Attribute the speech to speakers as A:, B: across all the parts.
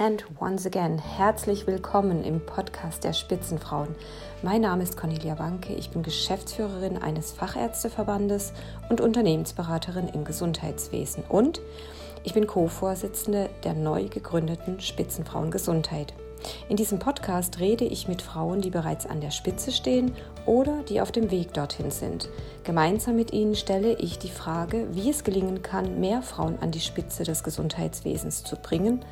A: And once again, herzlich willkommen im Podcast der Spitzenfrauen. Mein Name ist Cornelia Wanke, ich bin Geschäftsführerin eines Fachärzteverbandes und Unternehmensberaterin im Gesundheitswesen und ich bin Co-Vorsitzende der neu gegründeten Spitzenfrauen Gesundheit. In diesem Podcast rede ich mit Frauen, die bereits an der Spitze stehen oder die auf dem Weg dorthin sind. Gemeinsam mit ihnen stelle ich die Frage, wie es gelingen kann, mehr Frauen an die Spitze des Gesundheitswesens zu bringen,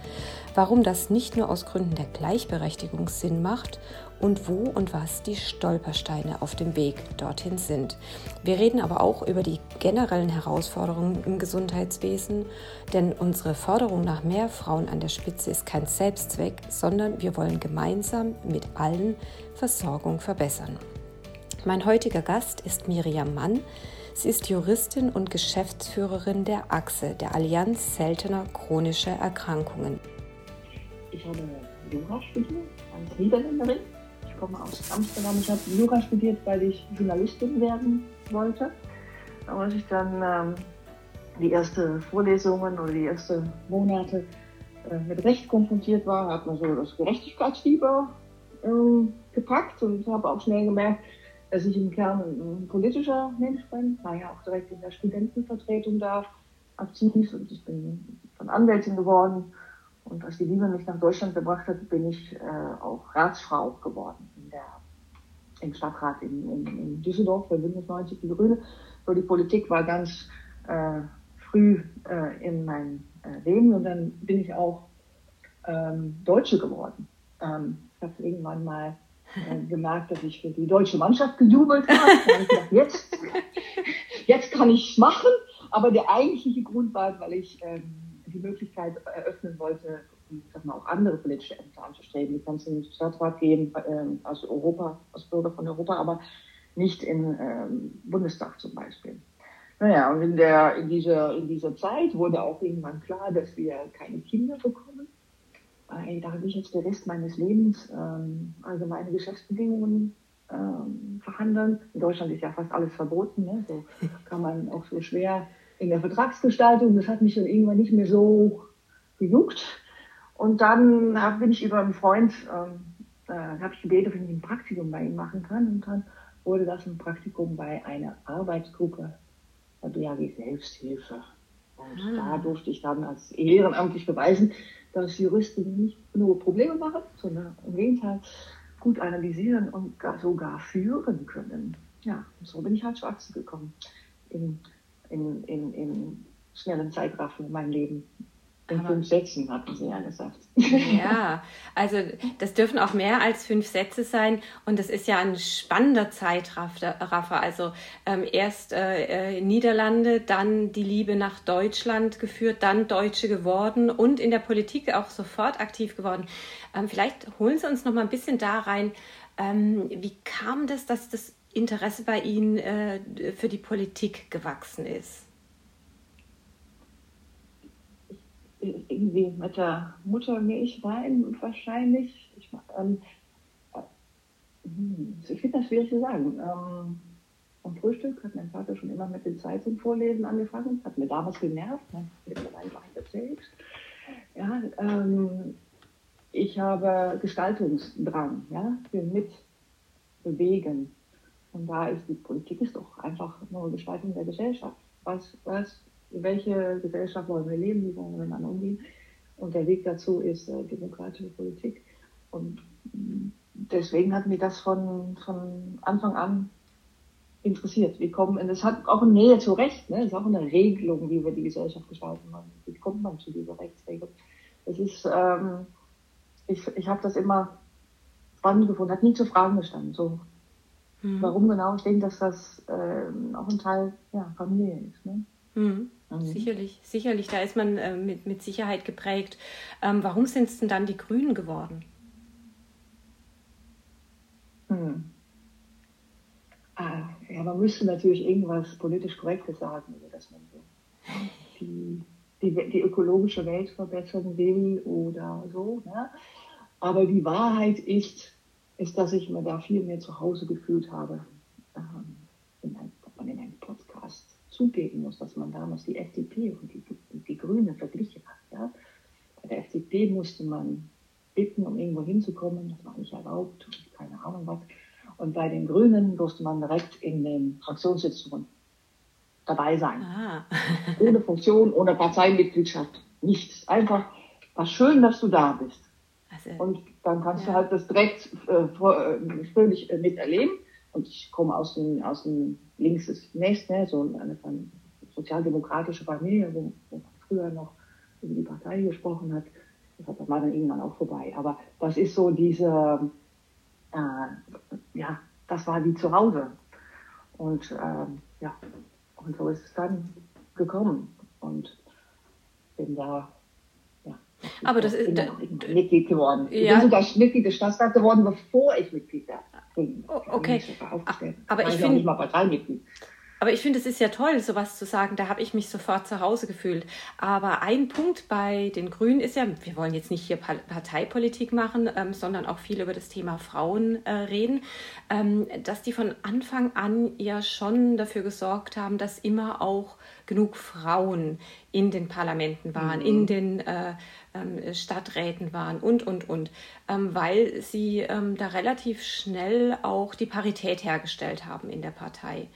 A: warum das nicht nur aus Gründen der Gleichberechtigung Sinn macht und wo und was die Stolpersteine auf dem Weg dorthin sind. Wir reden aber auch über die generellen Herausforderungen im Gesundheitswesen, denn unsere Forderung nach mehr Frauen an der Spitze ist kein Selbstzweck, sondern wir wollen gemeinsam mit allen Versorgung verbessern. Mein heutiger Gast ist Miriam Mann. Sie ist Juristin und Geschäftsführerin der AXE, der Allianz seltener chronischer Erkrankungen.
B: Ich habe Jura studiert als Niederländerin ich komme aus Amsterdam. Ich habe Jura studiert, weil ich Journalistin werden wollte. Als ich dann ähm, die ersten Vorlesungen oder die ersten Monate äh, mit Recht konfrontiert war, hat man so das Gerechtigkeitsfieber äh, gepackt und habe auch schnell gemerkt, dass ich im Kern ein politischer Mensch bin. War ja auch direkt in der Studentenvertretung da aktiv und ich bin von Anwältin geworden und als die Liebe mich nach Deutschland gebracht hat, bin ich äh, auch Ratsfrau geworden in der, im Stadtrat in, in, in Düsseldorf bei Bündnis 90 Die Grüne. So die Politik war ganz äh, früh äh, in meinem äh, Leben und dann bin ich auch ähm, Deutsche geworden. Ähm, ich habe irgendwann mal gemerkt, dass ich für die deutsche Mannschaft gejubelt habe. gedacht, jetzt, jetzt kann ich es machen. Aber der eigentliche Grund war, weil ich ähm, die Möglichkeit eröffnen wollte, sag mal, auch andere politische Ämter anzustreben. Ich kann es in den Stadtrat gehen, ähm, aus Europa, als Bürger von Europa, aber nicht im ähm, Bundestag zum Beispiel. Naja, und in, der, in, dieser, in dieser Zeit wurde auch irgendwann klar, dass wir keine Kinder bekommen. Weil da habe ich jetzt den Rest meines Lebens ähm, allgemeine Geschäftsbedingungen ähm, verhandeln. In Deutschland ist ja fast alles verboten. Ne? So kann man auch so schwer in der Vertragsgestaltung. Das hat mich dann irgendwann nicht mehr so gejuckt. Und dann hab, bin ich über einen Freund, ähm, äh, habe ich gebeten, ob ich ein Praktikum bei ihm machen kann. Und dann wurde das ein Praktikum bei einer Arbeitsgruppe BAG Selbsthilfe. Und ah. da durfte ich dann als ehrenamtlich beweisen, dass Juristen nicht nur Probleme machen, sondern im Gegenteil gut analysieren und sogar führen können. Ja, so bin ich halt zu Achse gekommen. In in, in, in schnellen Zeitraffen in meinem Leben. In Aber fünf Sätzen hatten sie ja gesagt.
A: Ja, also das dürfen auch mehr als fünf Sätze sein und das ist ja ein spannender Zeitraffer. Also ähm, erst äh, Niederlande, dann die Liebe nach Deutschland geführt, dann Deutsche geworden und in der Politik auch sofort aktiv geworden. Ähm, vielleicht holen Sie uns noch mal ein bisschen da rein. Ähm, wie kam das, dass das Interesse bei Ihnen äh, für die Politik gewachsen ist?
B: Irgendwie mit der Muttermilch rein wahrscheinlich. Ich, ähm, äh, ich finde das schwierig zu sagen. Ähm, vom Frühstück hat mein Vater schon immer mit den Zeitungen vorlesen angefangen. Hat mir damals genervt. Ne? Mittlerweile war ich erzählt. Ja, ähm, ich habe Gestaltungsdrang, ja, für mitbewegen. Und da ist die Politik ist doch einfach nur Gestaltung der Gesellschaft. Was, was, welche Gesellschaft wollen wir leben, wie wollen wir miteinander umgehen? Und der Weg dazu ist äh, demokratische Politik. Und deswegen hat mich das von, von Anfang an interessiert. Wie kommen, und es hat auch eine Nähe zu Recht, ne? Es ist auch eine Regelung, wie wir die Gesellschaft gestalten wollen. Wie kommt man zu dieser Rechtsregelung? Es ist, ähm, ich, ich habe das immer spannend gefunden, hat nie zu Fragen gestanden. So, Mhm. Warum genau? Ich denke, dass das äh, auch ein Teil ja, Familie ist. Ne?
A: Mhm. Mhm. Sicherlich, sicherlich, da ist man äh, mit, mit Sicherheit geprägt. Ähm, warum sind es denn dann die Grünen geworden?
B: Hm. Ah, ja, man müsste natürlich irgendwas politisch Korrektes sagen, also dass man so die, die, die ökologische Welt verbessern will oder so. Ne? Aber die Wahrheit ist, ist, dass ich mir da viel mehr zu Hause gefühlt habe, ähm, in ein, man in einem Podcast zugeben muss, dass man damals die FDP und die, die Grüne verglichen hat. Ja? Bei der FDP musste man bitten, um irgendwo hinzukommen. Das war nicht erlaubt, keine Ahnung was. Und bei den Grünen durfte man direkt in den Fraktionssitzungen dabei sein. Ah. ohne Funktion, ohne Parteimitgliedschaft, nichts. Einfach, war schön, dass du da bist. Also, und dann kannst ja. du halt das direkt äh, äh, fröhlich äh, miterleben. Und ich komme aus dem, aus dem links des Nest, ne, so eine, sozialdemokratische Familie, wo, wo man früher noch über die Partei gesprochen hat. Das war dann irgendwann auch vorbei. Aber das ist so diese, äh, ja, das war wie zu Hause. Und ähm, ja, und so ist es dann gekommen. Und bin da
A: aber das ist
B: Mitglied geworden. Ich bin sogar Mitglied des Stadtrats geworden, bevor ich Mitglied war.
A: Oh, okay. Aber ich finde. Aber ich finde, es ist ja toll, sowas zu sagen. Da habe ich mich sofort zu Hause gefühlt. Aber ein Punkt bei den Grünen ist ja, wir wollen jetzt nicht hier Parteipolitik machen, ähm, sondern auch viel über das Thema Frauen äh, reden, ähm, dass die von Anfang an ja schon dafür gesorgt haben, dass immer auch genug Frauen in den Parlamenten waren, mhm. in den äh, Stadträten waren und, und, und, ähm, weil sie ähm, da relativ schnell auch die Parität hergestellt haben in der Partei.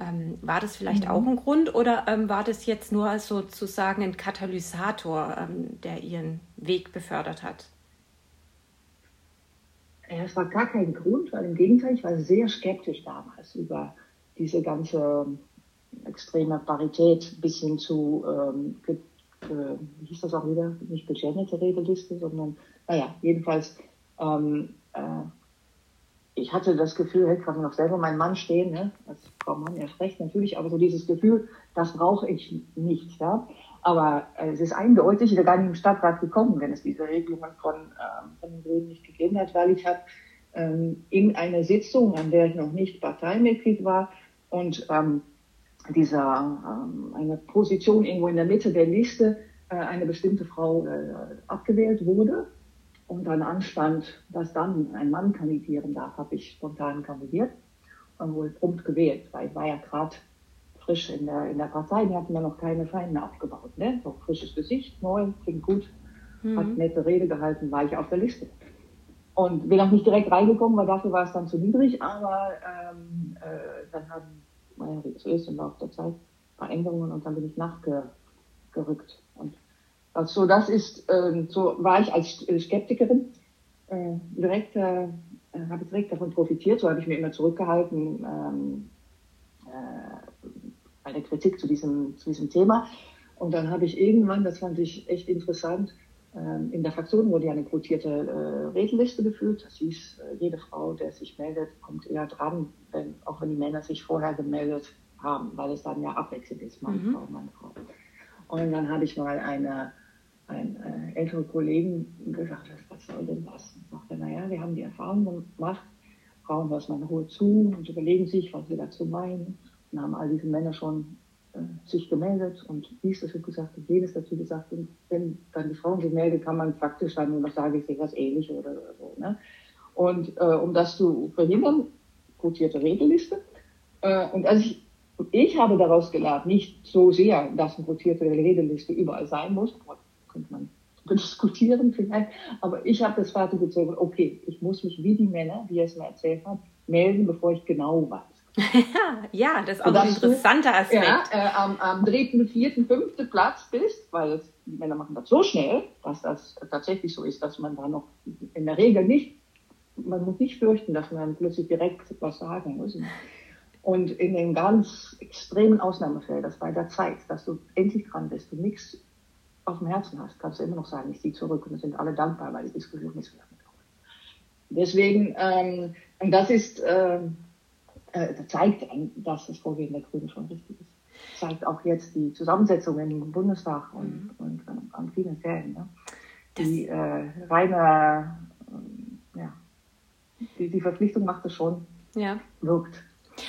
A: Ähm, war das vielleicht mhm. auch ein Grund oder ähm, war das jetzt nur sozusagen ein Katalysator, ähm, der ihren Weg befördert hat?
B: Ja, es war gar kein Grund, weil im Gegenteil, ich war sehr skeptisch damals über diese ganze extreme Parität bis hin zu, ähm, äh, wie hieß das auch wieder, nicht gegenderte Redeliste, sondern, naja, jedenfalls ähm, äh, ich hatte das Gefühl, hey, kann noch selber mein Mann stehen, ne? als Frau Mann erst recht natürlich, aber so dieses Gefühl, das brauche ich nicht. Ja? Aber äh, es ist eindeutig, ich wäre gar nicht im Stadtrat gekommen, wenn es diese Regelungen von, ähm, von den Grünen nicht gegeben hat, weil ich habe ähm, in einer Sitzung, an der ich noch nicht Parteimitglied war und ähm, dieser ähm, eine Position irgendwo in der Mitte der Liste äh, eine bestimmte Frau äh, abgewählt wurde, und dann anstand, dass dann ein Mann kandidieren darf, habe ich spontan kandidiert und wohl prompt gewählt, weil ich war ja gerade frisch in der, in der Partei, die hatten ja noch keine Feinde aufgebaut. Ne? So frisches Gesicht, neu, klingt gut, mhm. hat nette Rede gehalten, war ich auf der Liste. Und bin auch nicht direkt reingekommen, weil dafür war es dann zu niedrig, aber ähm, äh, dann haben, naja, wie es ist im Laufe der Zeit, Veränderungen und dann bin ich nachgerückt. Und also das ist, äh, so war ich als Skeptikerin äh, direkt, äh, habe direkt davon profitiert. So habe ich mir immer zurückgehalten ähm, äh, der Kritik zu diesem, zu diesem Thema. Und dann habe ich irgendwann, das fand ich echt interessant, in der Fraktion wurde ja eine quotierte äh, Redelliste geführt. Das hieß, äh, jede Frau, der sich meldet, kommt eher dran, wenn, auch wenn die Männer sich vorher gemeldet haben, weil es dann ja abwechselnd ist, Mann, mhm. Frau, Mann, Frau. Und dann habe ich mal eine ein äh, älterer Kollegen gesagt was soll denn das? Und sagte, naja, wir haben die Erfahrung gemacht, Frauen was man holt zu und überlegen sich, was sie dazu meinen. Und haben all diese Männer schon äh, sich gemeldet und dies dazu gesagt und jenes dazu gesagt. Und wenn dann die Frauen sich melden, kann man faktisch dann noch sagen, ich sehe was ähnlich oder, so. Ne? Und äh, um das zu verhindern, quotierte Regelliste. Äh, und als ich ich habe daraus gelernt, nicht so sehr, dass eine quotierte Redeliste überall sein muss, könnte man diskutieren vielleicht, aber ich habe das Fazit gezogen, okay, ich muss mich wie die Männer, die es mir erzählt haben, melden, bevor ich genau weiß.
A: ja, das ist auch ein interessanter Aspekt. Ja,
B: äh, am, am dritten, vierten, fünften Platz bist, weil die Männer machen das so schnell, dass das tatsächlich so ist, dass man da noch in der Regel nicht, man muss nicht fürchten, dass man plötzlich direkt was sagen muss. Und in den ganz extremen Ausnahmefällen, das bei der Zeit, dass du endlich dran bist, du nichts auf dem Herzen hast, kannst du immer noch sagen, ich ziehe zurück und sind alle dankbar, weil die Diskussion ist wieder mit Deswegen, ähm, und das ist, äh, äh, zeigt, dass das Vorgehen der Grünen schon richtig ist. Zeigt auch jetzt die Zusammensetzung im Bundestag und, mhm. und äh, an vielen Stellen. Ne? Die äh, reine, äh, ja, die, die Verpflichtung macht es schon,
A: ja.
B: wirkt.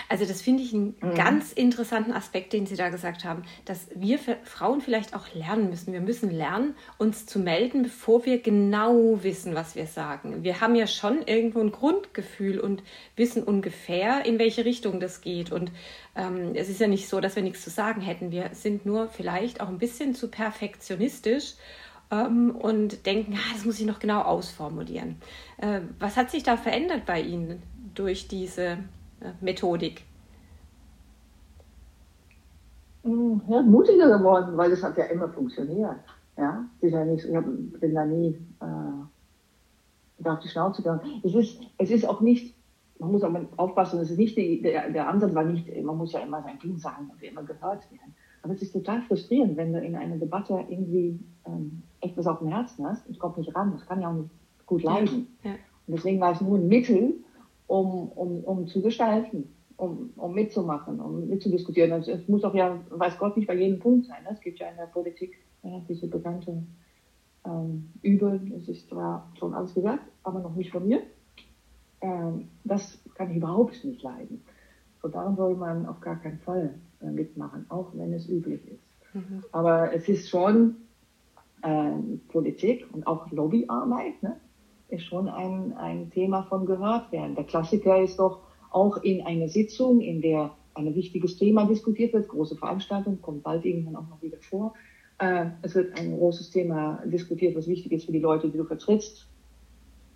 A: Also das finde ich einen mhm. ganz interessanten Aspekt, den Sie da gesagt haben, dass wir Frauen vielleicht auch lernen müssen. Wir müssen lernen, uns zu melden, bevor wir genau wissen, was wir sagen. Wir haben ja schon irgendwo ein Grundgefühl und wissen ungefähr, in welche Richtung das geht. Und ähm, es ist ja nicht so, dass wir nichts zu sagen hätten. Wir sind nur vielleicht auch ein bisschen zu perfektionistisch ähm, und denken, ah, das muss ich noch genau ausformulieren. Äh, was hat sich da verändert bei Ihnen durch diese Methodik?
B: Hm, ja, mutiger geworden, weil es hat ja immer funktioniert. Ja, sicher. Ich hab, bin da nie äh, auf die Schnauze gegangen. Es ist, es ist auch nicht, man muss aber aufpassen, es ist nicht die, der, der Ansatz war nicht, man muss ja immer sein Ding sagen und immer gehört werden. Aber es ist total frustrierend, wenn du in einer Debatte irgendwie ähm, echt was auf dem Herzen hast und kommt nicht ran. Das kann ja auch nicht gut leiden. Ja. Ja. Und deswegen war es nur ein Mittel, um, um, um zu gestalten, um, um mitzumachen, um mitzudiskutieren. Also es muss auch ja, weiß Gott, nicht bei jedem Punkt sein. Ne? Es gibt ja in der Politik ja, diese bekannte ähm, Übel, es ist zwar schon alles gesagt, aber noch nicht von mir. Ähm, das kann ich überhaupt nicht leiden. So daran soll man auf gar keinen Fall äh, mitmachen, auch wenn es üblich ist. Mhm. Aber es ist schon äh, Politik und auch Lobbyarbeit, ne? Ist schon ein, ein Thema von gehört werden. Der Klassiker ist doch auch in einer Sitzung, in der ein wichtiges Thema diskutiert wird, große Veranstaltung, kommt bald irgendwann auch noch wieder vor. Äh, es wird ein großes Thema diskutiert, was wichtig ist für die Leute, die du vertrittst.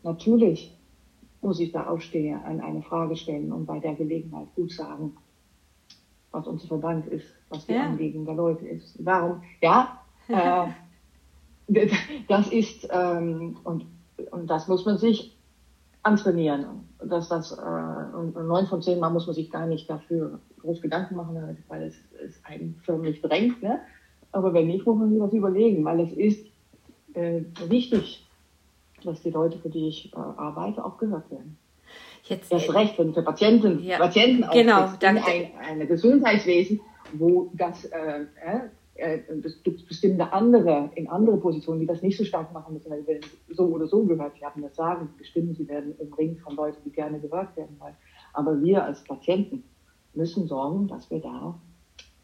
B: Natürlich muss ich da aufstehen, an eine Frage stellen und bei der Gelegenheit gut sagen, was unser Verband ist, was die ja. Anliegen der Leute ist. Warum? Ja, äh, das ist, ähm, und, und das muss man sich antrainieren. Dass das, äh, und neun von zehn Mal muss man sich gar nicht dafür groß Gedanken machen, weil es, es einen förmlich drängt. Ne? Aber wenn nicht, muss man sich was überlegen, weil es ist äh, wichtig, dass die Leute, für die ich äh, arbeite, auch gehört werden. Jetzt, Erst recht, wenn für Patienten, ja, Patienten auch
A: genau,
B: in ein, ein Gesundheitswesen, wo das äh, äh, es gibt bestimmte andere, in andere Positionen, die das nicht so stark machen müssen, weil sie werden so oder so gehört werden. Das sagen, bestimmen, sie werden umringt von Leuten, die gerne gehört werden wollen. Aber wir als Patienten müssen sorgen, dass wir da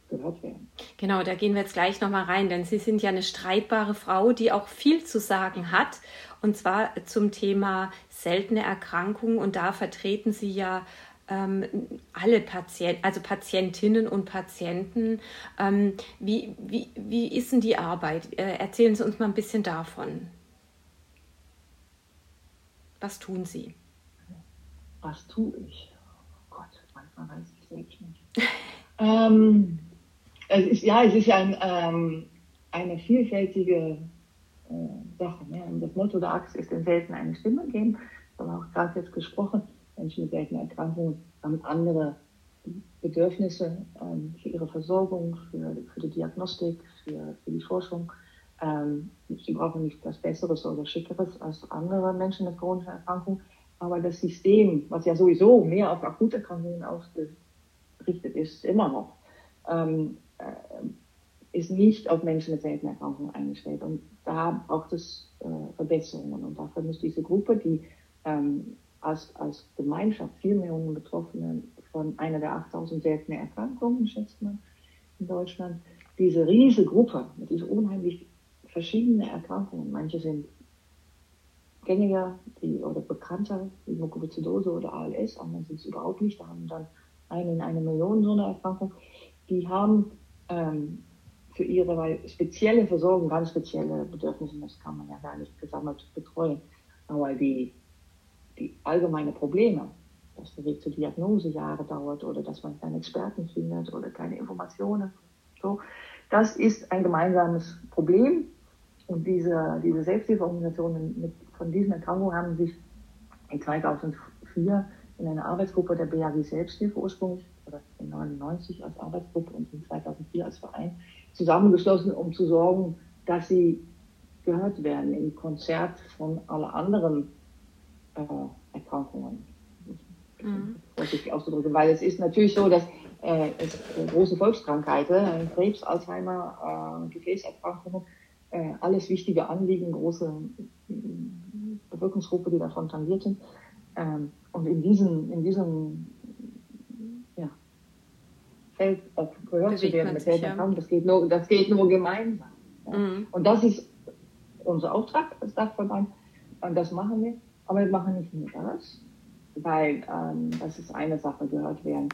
B: gehört werden.
A: Genau, da gehen wir jetzt gleich nochmal rein, denn Sie sind ja eine streitbare Frau, die auch viel zu sagen hat. Und zwar zum Thema seltene Erkrankungen. Und da vertreten Sie ja ähm, alle Patienten, also Patientinnen und Patienten. Ähm, wie, wie, wie ist denn die Arbeit? Äh, erzählen Sie uns mal ein bisschen davon. Was tun Sie?
B: Was tue ich? Oh Gott, manchmal weiß ich selbst nicht. ähm, es ist, ja, es ist ja ein, ähm, eine vielfältige äh, Sache. Ne? Das Motto der Axt ist den Selten eine Stimme geben. Das haben wir auch gerade jetzt gesprochen. Menschen mit seltenen Erkrankungen haben andere Bedürfnisse ähm, für ihre Versorgung, für, für die Diagnostik, für, für die Forschung. Ähm, sie brauchen nicht das Besseres oder Schickeres als andere Menschen mit chronischen Erkrankungen. Aber das System, was ja sowieso mehr auf Akuterkrankungen ausgerichtet ist, immer noch, ähm, äh, ist nicht auf Menschen mit seltenen Erkrankungen eingestellt. Und da braucht es äh, Verbesserungen. Und dafür muss diese Gruppe, die ähm, als, als Gemeinschaft vier Millionen Betroffene von einer der 8000 seltenen Erkrankungen, schätzt man in Deutschland, diese riesige Gruppe mit diesen unheimlich verschiedenen Erkrankungen, manche sind gängiger die, oder bekannter, wie Mukoviszidose oder ALS, andere sind es überhaupt nicht, da haben dann eine in eine Million so eine Erkrankung, die haben ähm, für ihre spezielle Versorgung ganz spezielle Bedürfnisse, das kann man ja gar nicht gesammelt betreuen. Aber die die allgemeine Probleme, dass der Weg zur Diagnose Jahre dauert oder dass man keinen Experten findet oder keine Informationen, so, das ist ein gemeinsames Problem. Und diese, diese Selbsthilfeorganisationen mit, von diesen Erkrankungen haben sich in 2004 in einer Arbeitsgruppe der BAG Selbsthilfe ursprünglich, oder in 99 als Arbeitsgruppe und in 2004 als Verein, zusammengeschlossen, um zu sorgen, dass sie gehört werden im Konzert von allen anderen äh, Erkrankungen. Mhm. Vorsichtig auszudrücken, weil es ist natürlich so, dass äh, es äh, große Volkskrankheiten, äh, Krebs, Alzheimer, äh, Gefäßerkrankungen, äh, alles wichtige Anliegen, große äh, Bevölkerungsgruppe, die davon tangiert sind. Ähm, und in diesem, in diesem ja, Feld auch gehört zu werden sich, ja. das geht nur, das geht nur gemeinsam. Ja. Mhm. Und das ist unser Auftrag als Dachverband. Und das machen wir. Aber wir machen nicht nur das, weil ähm, das ist eine Sache, gehört werden.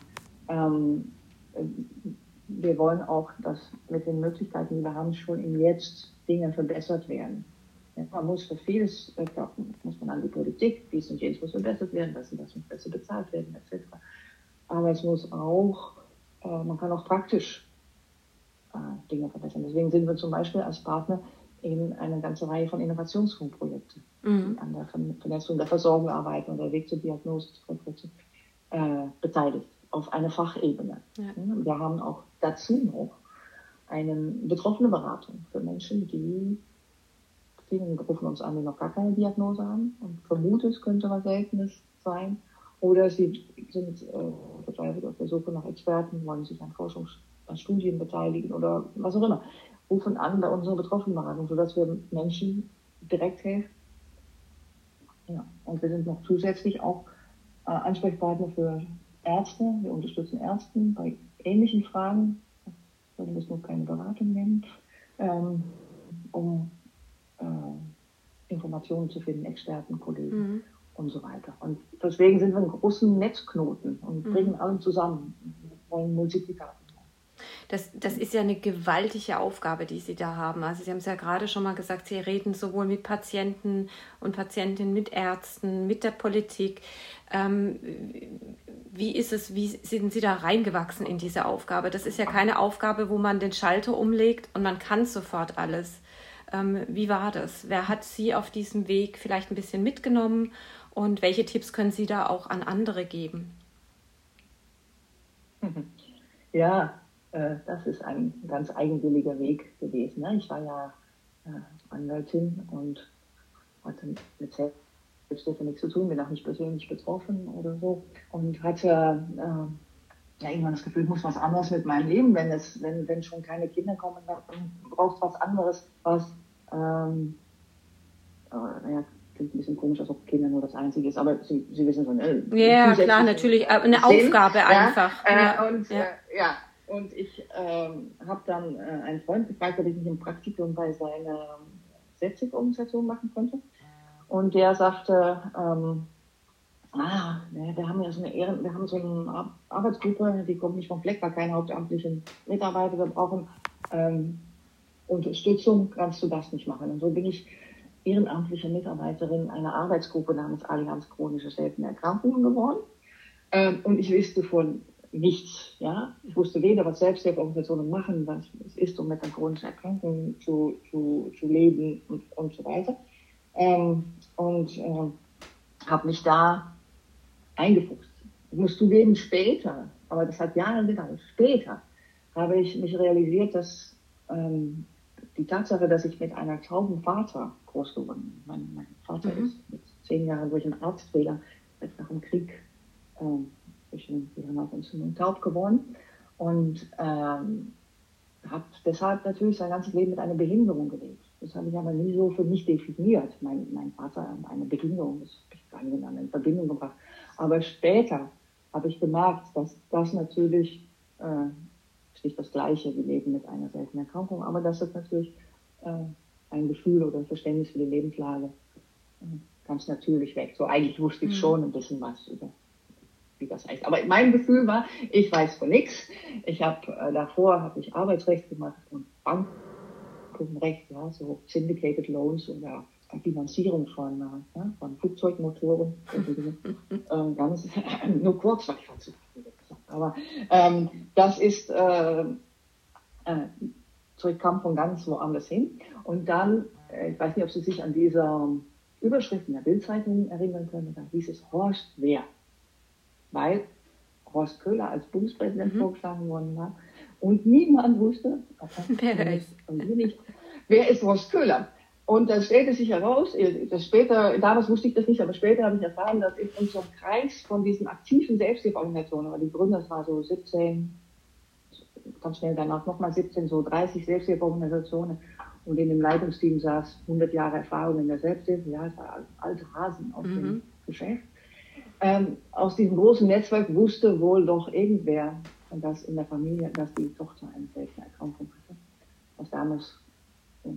B: Ähm, wir wollen auch, dass mit den Möglichkeiten, die wir haben, schon im Jetzt Dinge verbessert werden. Man muss für vieles, äh, muss man an die Politik, dies und jenes muss verbessert werden, das und das muss besser bezahlt werden, etc. Aber es muss auch, äh, man kann auch praktisch äh, Dinge verbessern. Deswegen sind wir zum Beispiel als Partner in einer ganzen Reihe von Innovationsfondsprojekten, mhm. an der Vernetzung der Versorgung arbeiten oder Weg zur Diagnose äh, beteiligt, auf einer Fachebene. Ja. Wir haben auch dazu noch eine betroffene Beratung für Menschen, die vielen rufen uns an, die noch gar keine Diagnose haben und vermuten, es könnte was Seltenes sein. Oder sie sind äh, verzweifelt auf der Suche nach Experten, wollen sich an Forschungs-, an Studien beteiligen oder was auch immer. Rufen an bei unserer Betroffenenberatung, sodass wir Menschen direkt helfen. Ja. Und wir sind noch zusätzlich auch äh, Ansprechpartner für Ärzte. Wir unterstützen Ärzten bei ähnlichen Fragen. Ich würde das nur keine Beratung nennen. Ähm, um äh, Informationen zu finden, Experten, Kollegen mhm. und so weiter. Und deswegen sind wir einen großen Netzknoten und mhm. bringen allen zusammen, wollen Multiplikaten.
A: Das, das ist ja eine gewaltige Aufgabe, die Sie da haben. Also Sie haben es ja gerade schon mal gesagt, Sie reden sowohl mit Patienten und Patientinnen, mit Ärzten, mit der Politik. Ähm, wie ist es, wie sind Sie da reingewachsen in diese Aufgabe? Das ist ja keine Aufgabe, wo man den Schalter umlegt und man kann sofort alles. Ähm, wie war das? Wer hat Sie auf diesem Weg vielleicht ein bisschen mitgenommen und welche Tipps können Sie da auch an andere geben?
B: Ja, äh, das ist ein ganz eigenwilliger Weg gewesen. Ne? Ich war ja äh, Anwältin und hatte mit Selbsthilfe nichts zu tun, bin auch nicht persönlich betroffen oder so und hatte äh, ja, irgendwann das Gefühl, ich muss was anderes mit meinem Leben, wenn es, wenn, wenn schon keine Kinder kommen, dann braucht was anderes, was ähm, naja, klingt ein bisschen komisch, als ob Kinder nur das Einzige ist, aber Sie, Sie wissen schon. Äh,
A: ja, klar, natürlich. Äh, eine Aufgabe ja, einfach.
B: Äh, ja, und, ja. Äh, ja. Und ich ähm, habe dann äh, einen Freund gefragt, ob ich mich im Praktikum bei seiner Selbsthilfeorganisation machen konnte. Und der sagte, ähm, ah, ne, wir haben ja so eine Ehren, wir haben so eine Arbeitsgruppe, die kommt nicht vom Fleck, weil keine hauptamtlichen Mitarbeiter, wir brauchen ähm, Unterstützung kannst du das nicht machen. Und so bin ich ehrenamtliche Mitarbeiterin einer Arbeitsgruppe namens Allianz Chronische Seltene Erkrankungen geworden. Ähm, und ich wusste von nichts. Ja? Ich wusste weder, was Selbsthilfeorganisationen machen, was es ist, um mit einer chronischen Erkrankung zu, zu, zu leben und, und so weiter. Ähm, und äh, habe mich da eingefuchst. Ich muss zugeben, später, aber das hat Jahre gedauert, später habe ich mich realisiert, dass ähm, die Tatsache, dass ich mit einem tauben Vater groß geworden bin. Mein, mein Vater mhm. ist mit zehn Jahren durch einen Arztfehler nach dem Krieg äh, durch eine Hirnhautentzündung taub geworden und ähm, habe deshalb natürlich sein ganzes Leben mit einer Behinderung gelebt. Das habe ich aber nie so für mich definiert. Mein, mein Vater eine Behinderung, das habe ich gar nicht miteinander in Verbindung gebracht. Aber später habe ich gemerkt, dass das natürlich äh, ist nicht das Gleiche wie Leben mit einer seltenen Erkrankung, aber das ist natürlich äh, ein Gefühl oder ein Verständnis für die Lebenslage äh, ganz natürlich weg. So eigentlich wusste ich mhm. schon ein bisschen was über wie das heißt. Aber mein Gefühl war, ich weiß von nichts. Ich habe äh, davor habe ich Arbeitsrecht gemacht und Bankenrecht, ja, so syndicated loans oder Finanzierung von, äh, ja, von Flugzeugmotoren. äh, ganz nur kurz, weil ich war zu aber ähm, das ist, äh, äh, so kam von ganz woanders hin. Und dann, äh, ich weiß nicht, ob Sie sich an dieser Überschrift in der Bildzeitung erinnern können, da hieß es Horst Wer. Weil Horst Köhler als Bundespräsident mhm. vorgeschlagen worden war. Und niemand wusste, wer ist. wer ist Horst Köhler? Und dann stellte sich heraus, äh, das später, damals wusste ich das nicht, aber später habe ich erfahren, dass in unserem Kreis von diesen aktiven Selbsthilfeorganisationen, aber die Gründer, das war so 17, ganz schnell danach nochmal 17, so 30 Selbsthilfeorganisationen und in dem Leitungsteam saß 100 Jahre Erfahrung in der Selbsthilfe, ja, es war alte Hasen aus mhm. dem Geschäft. Ähm, aus diesem großen Netzwerk wusste wohl doch irgendwer, dass in der Familie, dass die Tochter eine seltene Erkrankung hatte. Was damals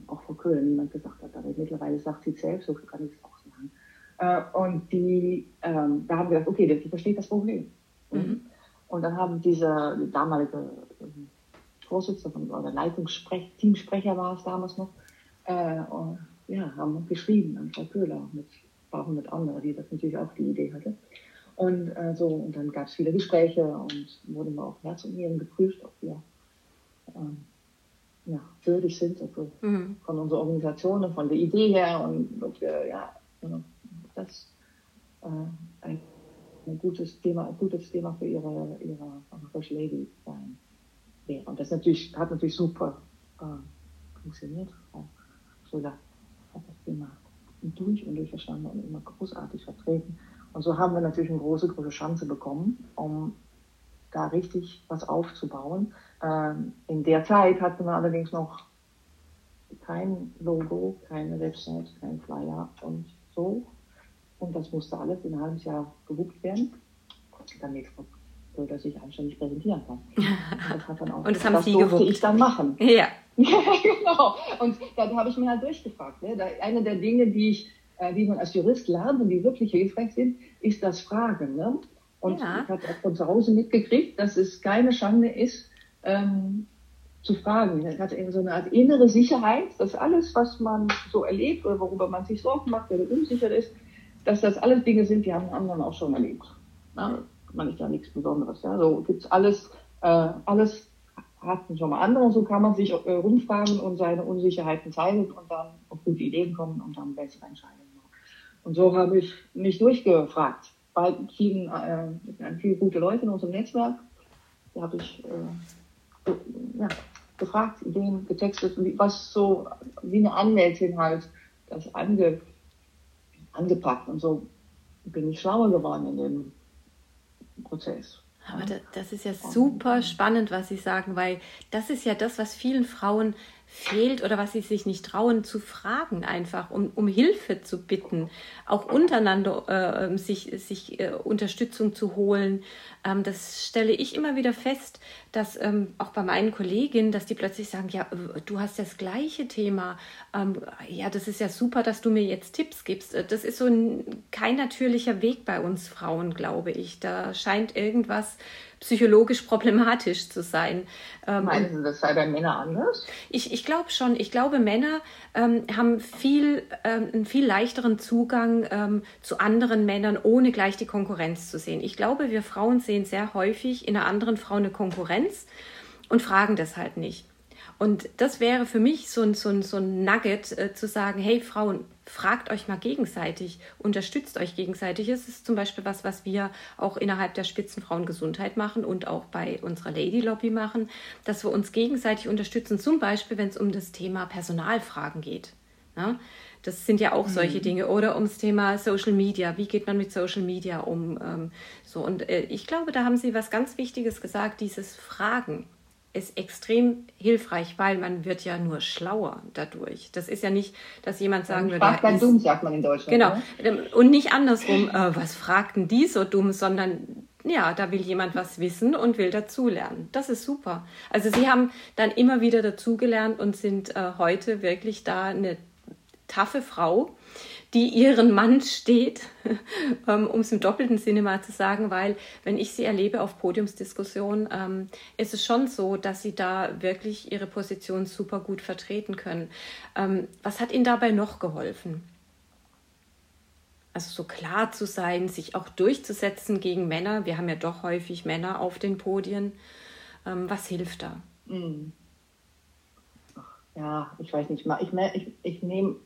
B: auch vor Köln niemand gesagt hat. Aber mittlerweile sagt sie selbst, so kann ich es auch sagen. Äh, und die, ähm, da haben wir gedacht, okay, die versteht das Problem. Mhm. Und dann haben dieser damalige ähm, Vorsitzende oder Leitungssprech, Teamsprecher war es damals noch, äh, ja, haben geschrieben an Frau Köhler mit paar hundert anderen, die das natürlich auch die Idee hatte. Und äh, so, und dann gab es viele Gespräche und wurden wir auch Herz und Nieren geprüft, ob wir ähm, ja, würdig sind, also mhm. von unserer Organisation und von der Idee her und ob wir, ja, das äh, ein, ein, gutes Thema, ein gutes Thema für ihre, ihre First Lady sein wäre. Und das natürlich, hat natürlich super äh, funktioniert. Frau Schröder hat das Thema durch und durch verstanden und immer großartig vertreten. Und so haben wir natürlich eine große, große Chance bekommen, um da richtig was aufzubauen. Ähm, in der Zeit hatten wir allerdings noch kein Logo, keine Website, kein Flyer und so. Und das musste alles in einem halben Jahr gewuppt werden, damit Frau sich anständig präsentieren kann.
A: Und das, hat dann auch, und
B: das haben das Sie durfte gewuppt. ich dann machen.
A: Ja.
B: genau. Und da habe ich mir halt durchgefragt. Ne? Eine der Dinge, die ich, äh, die man als Jurist lernt und die wirklich hilfreich sind, ist das Fragen. Ne? Und ja. ich habe auch von zu Hause mitgekriegt, dass es keine Schande ist, ähm, zu fragen. Ich hatte eben so eine Art innere Sicherheit, dass alles, was man so erlebt oder worüber man sich Sorgen macht oder unsicher ist, dass das alles Dinge sind, die haben anderen auch schon erlebt. Na, man ist ja nichts Besonderes. Ja? So gibt's alles, äh, alles hatten schon mal andere, so kann man sich äh, rumfragen und seine Unsicherheiten zeigen und dann auf gute Ideen kommen und dann bessere Entscheidungen machen. Und so habe ich mich durchgefragt bei vielen, äh, viele gute Leute in unserem Netzwerk. Da habe ich äh, ja, gefragt, Ideen getextet, was so wie eine Anwältin halt das ange, angepackt. Und so bin ich schlauer geworden in dem Prozess.
A: Aber das ist ja super spannend, was Sie sagen, weil das ist ja das, was vielen Frauen fehlt oder was sie sich nicht trauen zu fragen, einfach um, um Hilfe zu bitten, auch untereinander äh, ähm, sich, sich äh, Unterstützung zu holen. Ähm, das stelle ich immer wieder fest, dass ähm, auch bei meinen Kolleginnen, dass die plötzlich sagen, ja, du hast das gleiche Thema, ähm, ja, das ist ja super, dass du mir jetzt Tipps gibst. Äh, das ist so ein, kein natürlicher Weg bei uns Frauen, glaube ich. Da scheint irgendwas psychologisch problematisch zu sein.
B: Ähm, Meinen Sie, das sei bei Männern anders?
A: Ich, ich glaube schon. Ich glaube, Männer ähm, haben viel, ähm, einen viel leichteren Zugang ähm, zu anderen Männern, ohne gleich die Konkurrenz zu sehen. Ich glaube, wir Frauen sehen sehr häufig in einer anderen Frau eine Konkurrenz und fragen das halt nicht. Und das wäre für mich so ein, so ein, so ein Nugget äh, zu sagen, hey Frauen, fragt euch mal gegenseitig, unterstützt euch gegenseitig. Es ist zum Beispiel was, was wir auch innerhalb der Spitzenfrauengesundheit machen und auch bei unserer Lady Lobby machen, dass wir uns gegenseitig unterstützen, zum Beispiel, wenn es um das Thema Personalfragen geht. Ja? Das sind ja auch solche mhm. Dinge. Oder ums Thema Social Media. Wie geht man mit Social Media um? Ähm, so, und äh, ich glaube, da haben Sie was ganz Wichtiges gesagt, dieses Fragen ist extrem hilfreich, weil man wird ja nur schlauer dadurch. Das ist ja nicht, dass jemand sagen würde,
B: fragt man dumm, sagt man in Deutschland.
A: Genau. Ne? Und nicht andersrum, äh, was fragten die so dumm, sondern ja, da will jemand was wissen und will dazulernen. Das ist super. Also sie haben dann immer wieder dazugelernt und sind äh, heute wirklich da eine taffe Frau, die ihren Mann steht, ähm, um es im doppelten Sinne mal zu sagen, weil wenn ich sie erlebe auf Podiumsdiskussionen, ähm, ist es schon so, dass sie da wirklich ihre Position super gut vertreten können. Ähm, was hat Ihnen dabei noch geholfen? Also so klar zu sein, sich auch durchzusetzen gegen Männer. Wir haben ja doch häufig Männer auf den Podien. Ähm, was hilft da? Hm.
B: Ja, ich weiß nicht. Ich, ich, ich nehme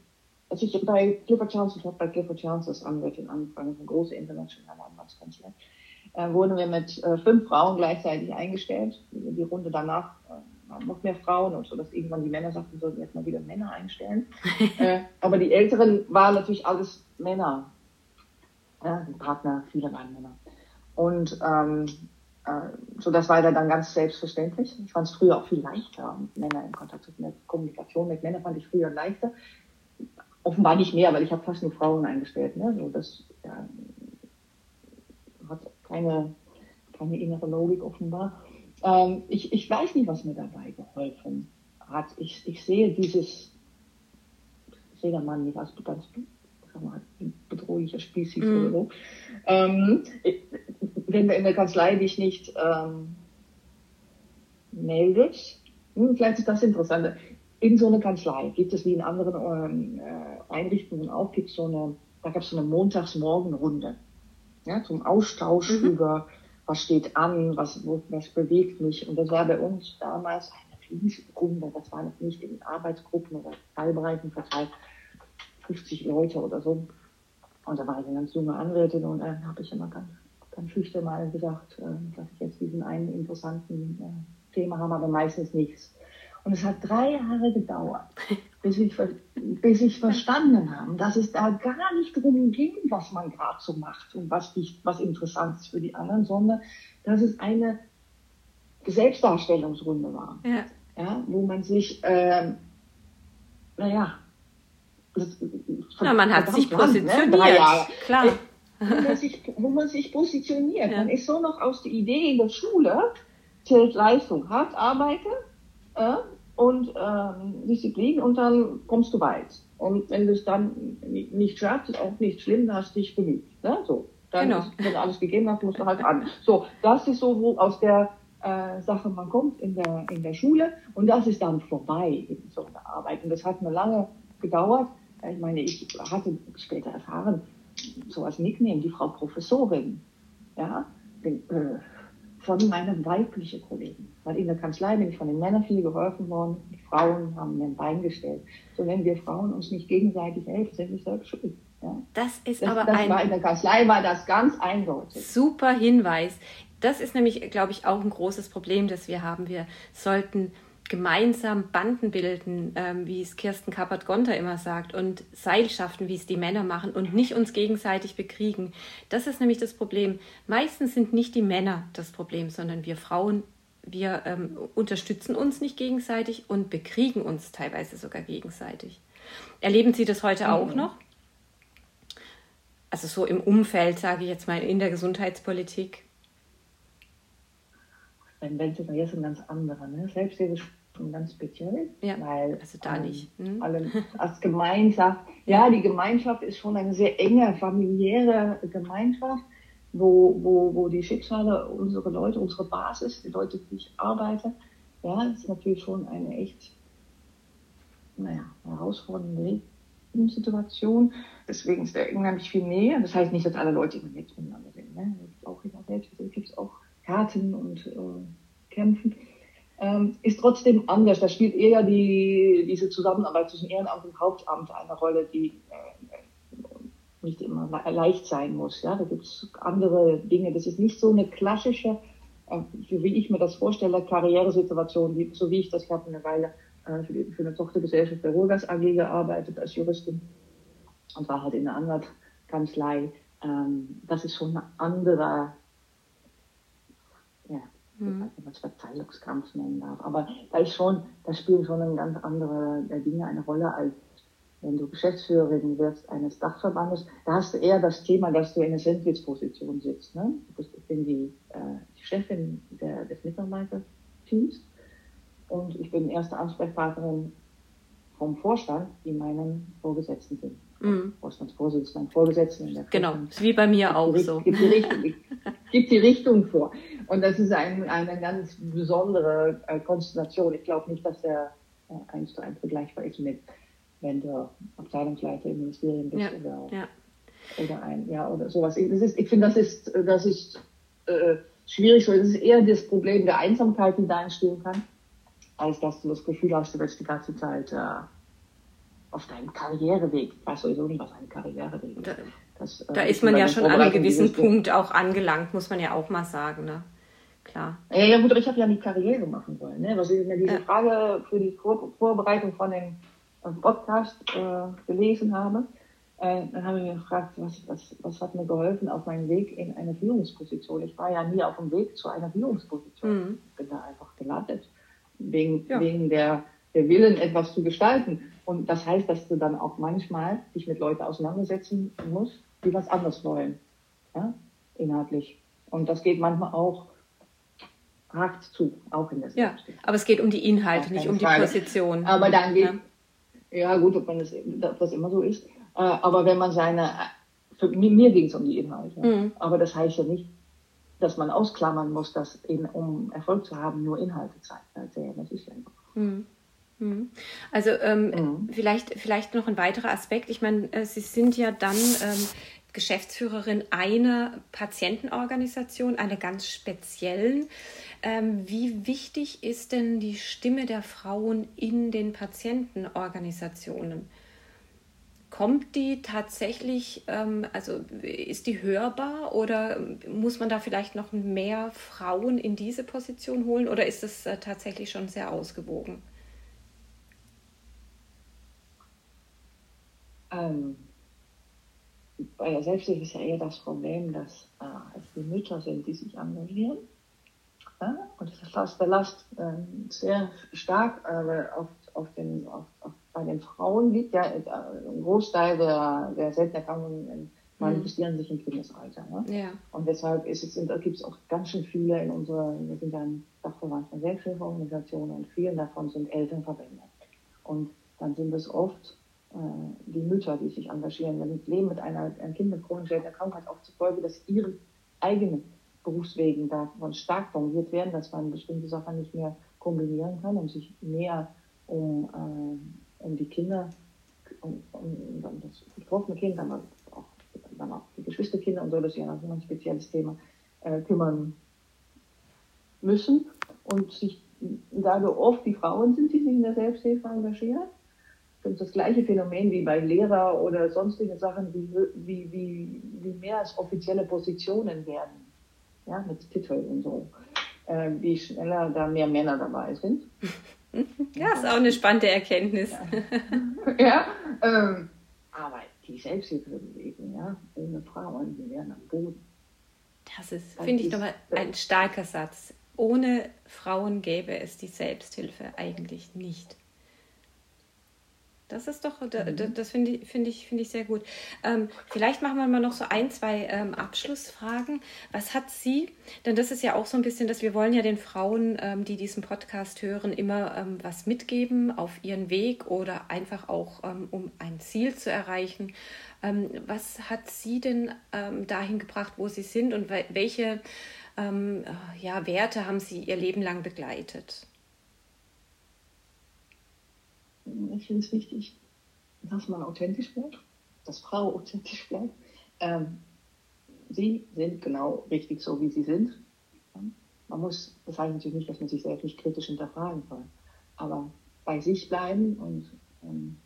B: als ich bei Clifford Chance, ich habe bei Clifford Chance als Anwältin angefangen, eine große internationale Anwaltskanzlei, äh, wurden wir mit äh, fünf Frauen gleichzeitig eingestellt. Die Runde danach äh, noch mehr Frauen und so, dass irgendwann die Männer sagten, wir sollten jetzt mal wieder Männer einstellen. äh, aber die Älteren waren natürlich alles Männer. Ja, Partner, viele waren Männer. Und ähm, äh, so das war dann ganz selbstverständlich. Ich fand es früher auch viel leichter, Männer in Kontakt zu finden. Kommunikation mit Männern fand ich früher leichter offenbar nicht mehr, weil ich habe fast nur Frauen eingestellt. Ne? So, das ja, hat keine, keine innere Logik offenbar. Ähm, ich, ich weiß nicht, was mir dabei geholfen hat. Ich, ich sehe dieses, ich sehe der Mann nicht als ganz bedrohlicher Spezies mm. oder so. Ähm, wenn wir in der Kanzlei dich nicht ähm, meldet, hm, vielleicht ist das interessant in so einer Kanzlei gibt es wie in anderen äh, Einrichtungen auch, gibt so eine, da gab es so eine Montagsmorgenrunde ja, zum Austausch mhm. über was steht an, was, was bewegt mich. Und das war bei uns damals eine Fließrunde, das war noch nicht in Arbeitsgruppen oder Teilbereichen verteilt, 50 Leute oder so. Und da war ich eine ganz junge Anwältin und dann habe ich immer ganz, ganz schüchtern mal gesagt, äh, dass ich jetzt diesen einen interessanten äh, Thema habe, aber meistens nichts. Und es hat drei Jahre gedauert, bis ich, bis ich verstanden habe, dass es da gar nicht darum ging, was man gerade so macht und was, nicht, was interessant ist für die anderen, sondern dass es eine Selbstdarstellungsrunde war. Ja. Ja, wo man sich, äh, naja,
A: ja, man hat sich Land, positioniert, ne? klar.
B: Wo man, sich, wo man sich positioniert. Ja. Man ist so noch aus der Idee in der Schule, zählt Leistung, hart arbeiten, äh, und ähm, Disziplin und dann kommst du weit. Und wenn du es dann nicht schaffst, ist auch nicht schlimm, hast dich bemüht. Ne? So, dann, genau. ist, wenn du alles gegeben hast, musst du halt an. So, das ist so, wo aus der äh, Sache man kommt in der, in der Schule und das ist dann vorbei in so einer Arbeit. Und das hat mir lange gedauert. Ich meine, ich hatte später erfahren, so als Nickname, die Frau Professorin. Ja, den, äh, von meinen weiblichen Kollegen. Weil in der Kanzlei bin ich von den Männern viel geholfen worden. Die Frauen haben mir ein Bein gestellt. So, wenn wir Frauen uns nicht gegenseitig helfen, sind wir selbst schuld. Ja.
A: Das ist das, aber
B: das
A: ein
B: war in der Kanzlei war das ganz eindeutig.
A: Super Hinweis. Das ist nämlich, glaube ich, auch ein großes Problem, das wir haben. Wir sollten gemeinsam Banden bilden, ähm, wie es Kirsten Kappert-Gonter immer sagt, und Seilschaften, wie es die Männer machen, und nicht uns gegenseitig bekriegen. Das ist nämlich das Problem. Meistens sind nicht die Männer das Problem, sondern wir Frauen. Wir ähm, unterstützen uns nicht gegenseitig und bekriegen uns teilweise sogar gegenseitig. Erleben Sie das heute mhm. auch noch? Also so im Umfeld, sage ich jetzt mal, in der Gesundheitspolitik?
B: Mein Welt ist jetzt ein ganz anderer. Ne? Selbsthilfe schon ganz speziell,
A: ja, weil also da ähm, nicht.
B: Hm? alle als Gemeinschaft, ja, die Gemeinschaft ist schon eine sehr enge familiäre Gemeinschaft, wo, wo, wo die Schicksale unsere Leute, unsere Basis, die Leute, die ich arbeite, ja, ist natürlich schon eine echt, naja, herausfordernde Situation. Deswegen ist da unheimlich viel Nähe. Das heißt nicht, dass alle Leute immer nett miteinander sind. Ne? Auch in der Welt gibt es auch Härten und äh, Kämpfen ähm, ist trotzdem anders. Da spielt eher die, diese Zusammenarbeit zwischen Ehrenamt und Hauptamt eine Rolle, die äh, nicht immer leicht sein muss. Ja? Da gibt es andere Dinge. Das ist nicht so eine klassische, äh, wie ich mir das vorstelle, Karrieresituation, wie, so wie ich das, ich habe eine Weile äh, für, die, für eine Tochtergesellschaft der Ruhrgas AG gearbeitet als Juristin und war halt in einer Anwaltkanzlei. Ähm, das ist schon eine andere mhm. was Verteilungskampf nennen darf. Aber da ist schon, da spielen schon ganz andere äh, Dinge eine Rolle als wenn du Geschäftsführerin wirst eines Dachverbandes, da hast du eher das Thema, dass du in einer Sandwich-Position sitzt. Ne? Ich bin die, äh, die Chefin der, des Mitarbeiterteams und ich bin erste Ansprechpartnerin vom Vorstand, die meinen Vorgesetzten sind. Mhm. Vorstandsvorsitzenden, Vorgesetzten. In der
A: genau, wie bei mir auch
B: die,
A: so.
B: Gibt die, Richtung, gibt die Richtung vor. Und das ist ein, eine ganz besondere äh, Konstellation. Ich glaube nicht, dass der äh, eins zu eins vergleichbar ist mit, wenn du Abteilungsleiter im Ministerium bist
A: ja,
B: oder,
A: ja.
B: oder ein, ja, oder sowas. Das ist, ich finde, das ist, das ist äh, schwierig. Das ist eher das Problem der Einsamkeit, die da entstehen kann, als dass du das Gefühl hast, du willst die ganze Zeit äh, auf deinem Karriereweg, ich weiß sowieso nicht, was ein Karriereweg ist.
A: Da, das, äh, da ist man ja schon an einem gewissen Punkt auch angelangt, muss man ja auch mal sagen. Ne? Klar.
B: Ja, ja gut, ich habe ja die Karriere machen wollen. Ne? Was ich mir diese ja. Frage für die Vor Vorbereitung von dem Podcast äh, gelesen habe, äh, dann habe ich mir gefragt, was, was, was hat mir geholfen auf meinem Weg in eine Führungsposition? Ich war ja nie auf dem Weg zu einer Führungsposition. Mhm. Ich bin da einfach gelandet. Wegen, ja. wegen der, der Willen, etwas zu gestalten. Und das heißt, dass du dann auch manchmal dich mit Leuten auseinandersetzen musst, die was anderes wollen. Ja? Inhaltlich. Und das geht manchmal auch hart zu, auch in der
A: Ja, aber es geht um die Inhalte, nicht um die Frage. Position.
B: Aber dann geht, ja, ja gut, ob, man das, das immer so ist. Äh, aber wenn man seine, für, mir ging es um die Inhalte. Mhm. Aber das heißt ja nicht, dass man ausklammern muss, dass eben, um Erfolg zu haben, nur Inhalte zählen. Das ist ja. Mhm.
A: Mhm. Also ähm, mhm. vielleicht, vielleicht noch ein weiterer Aspekt. Ich meine, äh, Sie sind ja dann ähm, Geschäftsführerin einer Patientenorganisation, einer ganz speziellen. Ähm, wie wichtig ist denn die Stimme der Frauen in den Patientenorganisationen? Kommt die tatsächlich, ähm, also ist die hörbar oder muss man da vielleicht noch mehr Frauen in diese Position holen oder ist es äh, tatsächlich schon sehr ausgewogen?
B: Ähm, bei der Selbsthilfe ist ja eher das Problem, dass äh, es die Mütter sind, die sich engagieren. Ja? Und das belastet äh, sehr stark äh, auf, auf, den, auf, auf, bei den Frauen liegt ja äh, ein Großteil der, der Seltenerkrankungen manifestieren mhm. sich im Kindesalter. Ne? Ja. Und deshalb ist es, gibt es auch ganz schön viele in unserer, wir sind ja ein Dachverband von Selbsthilfeorganisationen und vielen davon sind Elternverbände. Und dann sind es oft die Mütter, die sich engagieren, wenn leben mit einer, einem Kind mit chronischer Krankheit auch zufolge, dass ihre eigenen Berufswegen davon stark tangiert werden, dass man bestimmte Sachen nicht mehr kombinieren kann und sich mehr um, äh, um die Kinder, um, um, um das betroffene Kind, aber auch, dann auch die Geschwisterkinder und so, das ist ja noch ein spezielles Thema, äh, kümmern müssen und sich dadurch oft die Frauen sind, die sich in der Selbsthilfe engagieren das das gleiche Phänomen wie bei Lehrer oder sonstigen Sachen, wie, wie, wie, wie mehr als offizielle Positionen werden, ja, mit Titeln und so, äh, wie schneller da mehr Männer dabei sind.
A: Ja, ist auch eine spannende Erkenntnis.
B: Ja, ja ähm, aber die Selbsthilfebewegung, ja, ohne Frauen, die wären am Boden.
A: Das ist, finde ich, nochmal ein starker Satz. Ohne Frauen gäbe es die Selbsthilfe eigentlich nicht. Das ist doch, mhm. das finde ich, finde ich, finde ich sehr gut. Ähm, vielleicht machen wir mal noch so ein, zwei ähm, Abschlussfragen. Was hat sie, denn das ist ja auch so ein bisschen, dass wir wollen ja den Frauen, ähm, die diesen Podcast hören, immer ähm, was mitgeben auf ihren Weg oder einfach auch, ähm, um ein Ziel zu erreichen. Ähm, was hat sie denn dahin gebracht, wo sie sind und welche ja, Werte haben sie ihr Leben lang begleitet?
B: Ich finde es wichtig, dass man authentisch bleibt, dass Frau authentisch bleibt. Ähm, sie sind genau richtig so, wie sie sind. Man muss, das heißt natürlich nicht, dass man sich selbst nicht kritisch hinterfragen soll, aber bei sich bleiben und ähm,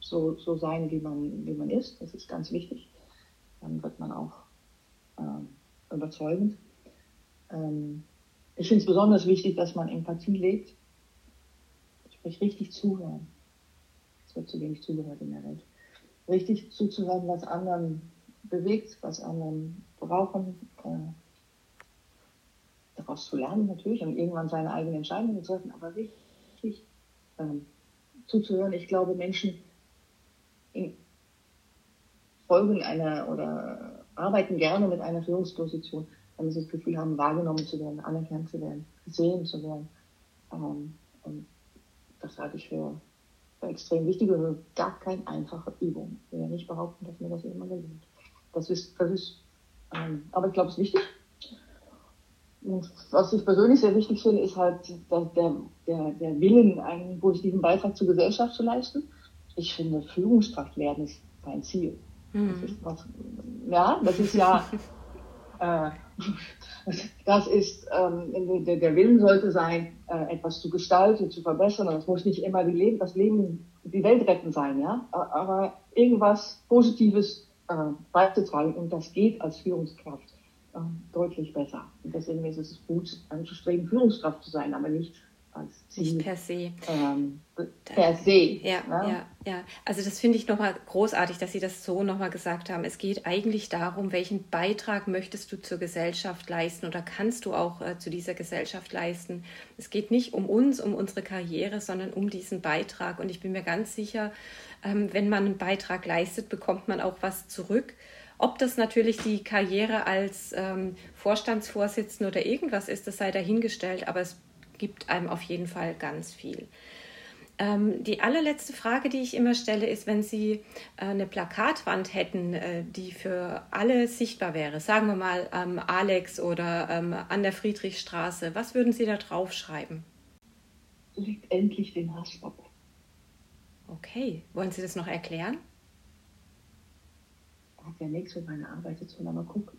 B: so, so sein, wie man, wie man ist, das ist ganz wichtig. Dann wird man auch ähm, überzeugend. Ähm, ich finde es besonders wichtig, dass man Empathie lebt Sprich, richtig zuhören. Es wird zu wenig zugehört in der Welt. Richtig zuzuhören, was anderen bewegt, was anderen brauchen, äh, daraus zu lernen natürlich und irgendwann seine eigenen Entscheidungen zu treffen, aber richtig ähm, zuzuhören. Ich glaube, Menschen folgen einer oder arbeiten gerne mit einer Führungsposition, wenn sie das Gefühl haben, wahrgenommen zu werden, anerkannt zu werden, gesehen zu werden. Ähm, und das halte ich für, extrem wichtig und gar keine einfache Übung. Ich will ja nicht behaupten, dass mir das immer gelingt. Das ist, das ist, ähm, aber ich glaube, es ist wichtig. Und was ich persönlich sehr wichtig finde, ist halt der, der, der, Willen, einen positiven Beitrag zur Gesellschaft zu leisten. Ich finde, Führungskraft werden ist kein Ziel. Mhm. Das ist was, ja, das ist ja, äh, das ist, ähm, der, der Willen sollte sein, äh, etwas zu gestalten, zu verbessern. Es muss nicht immer die Leben, das Leben, die Welt retten sein, ja. Aber irgendwas Positives äh, beizutragen. Und das geht als Führungskraft äh, deutlich besser. Und deswegen ist es gut, anzustreben, Führungskraft zu sein, aber nicht als
A: Ziel. Nicht per se.
B: Ähm, per se.
A: Ja, ja, ja. ja. Also das finde ich nochmal großartig, dass Sie das so nochmal gesagt haben. Es geht eigentlich darum, welchen Beitrag möchtest du zur Gesellschaft leisten oder kannst du auch äh, zu dieser Gesellschaft leisten. Es geht nicht um uns, um unsere Karriere, sondern um diesen Beitrag. Und ich bin mir ganz sicher, ähm, wenn man einen Beitrag leistet, bekommt man auch was zurück. Ob das natürlich die Karriere als ähm, Vorstandsvorsitzende oder irgendwas ist, das sei dahingestellt, aber es gibt einem auf jeden Fall ganz viel. Ähm, die allerletzte Frage, die ich immer stelle, ist, wenn Sie äh, eine Plakatwand hätten, äh, die für alle sichtbar wäre, sagen wir mal ähm, Alex oder ähm, an der Friedrichstraße, was würden Sie da draufschreiben?
B: legt endlich den Hass ab.
A: Okay, wollen Sie das noch erklären?
B: Hat ja nichts mit meiner Arbeit zu tun, aber guck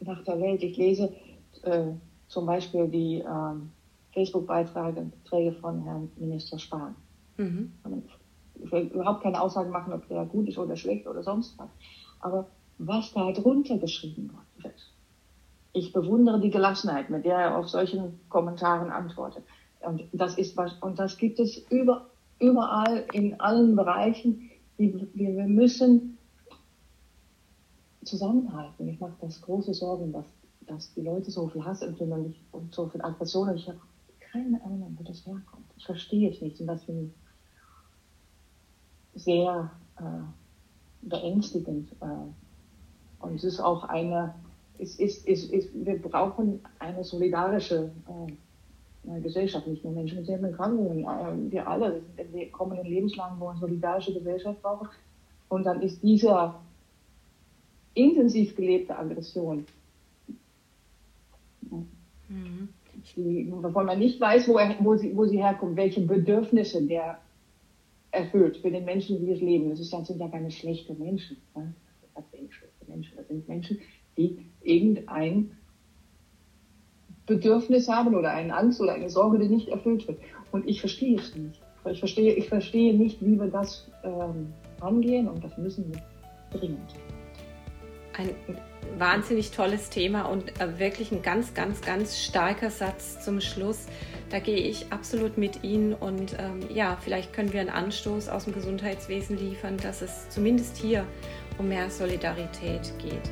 B: nach der Welt. Ich lese äh, zum Beispiel die äh, Facebook-Beiträge von Herrn Minister Spahn. Mhm. Ich will überhaupt keine Aussagen machen, ob der gut ist oder schlecht oder sonst was. Aber was da drunter geschrieben wird, ich bewundere die Gelassenheit, mit der er auf solchen Kommentaren antwortet. Und das ist was, und das gibt es über, überall in allen Bereichen. Die, wir, wir müssen zusammenhalten. Ich mache das große Sorgen, dass, dass die Leute so viel Hass empfinden und so viel Aggression. Und ich habe keine Ahnung, wo das herkommt. Ich verstehe es nicht. Und das finde ich sehr äh, beängstigend. Äh, und es ist auch eine, es ist, es ist, wir brauchen eine solidarische äh, Gesellschaft, nicht nur Menschen mit sehr Erkrankungen. Äh, wir alle wir kommen in Lebenslagen, wo eine solidarische Gesellschaft brauchen. Und dann ist dieser intensiv gelebte Aggression, mhm. Die, wovon man nicht weiß, wo, er, wo, sie, wo sie herkommt, welche Bedürfnisse der erfüllt für den Menschen, die es leben. Das, ist, das sind ja keine schlechten Menschen. Ne? Das sind schlechte Menschen. Das sind Menschen, die irgendein Bedürfnis haben oder eine Angst oder eine Sorge, die nicht erfüllt wird. Und ich verstehe es nicht. Ich verstehe, ich verstehe nicht, wie wir das ähm, angehen und das müssen wir dringend.
A: Ein wahnsinnig tolles Thema und äh, wirklich ein ganz, ganz, ganz starker Satz zum Schluss. Da gehe ich absolut mit Ihnen und ähm, ja, vielleicht können wir einen Anstoß aus dem Gesundheitswesen liefern, dass es zumindest hier um mehr Solidarität geht.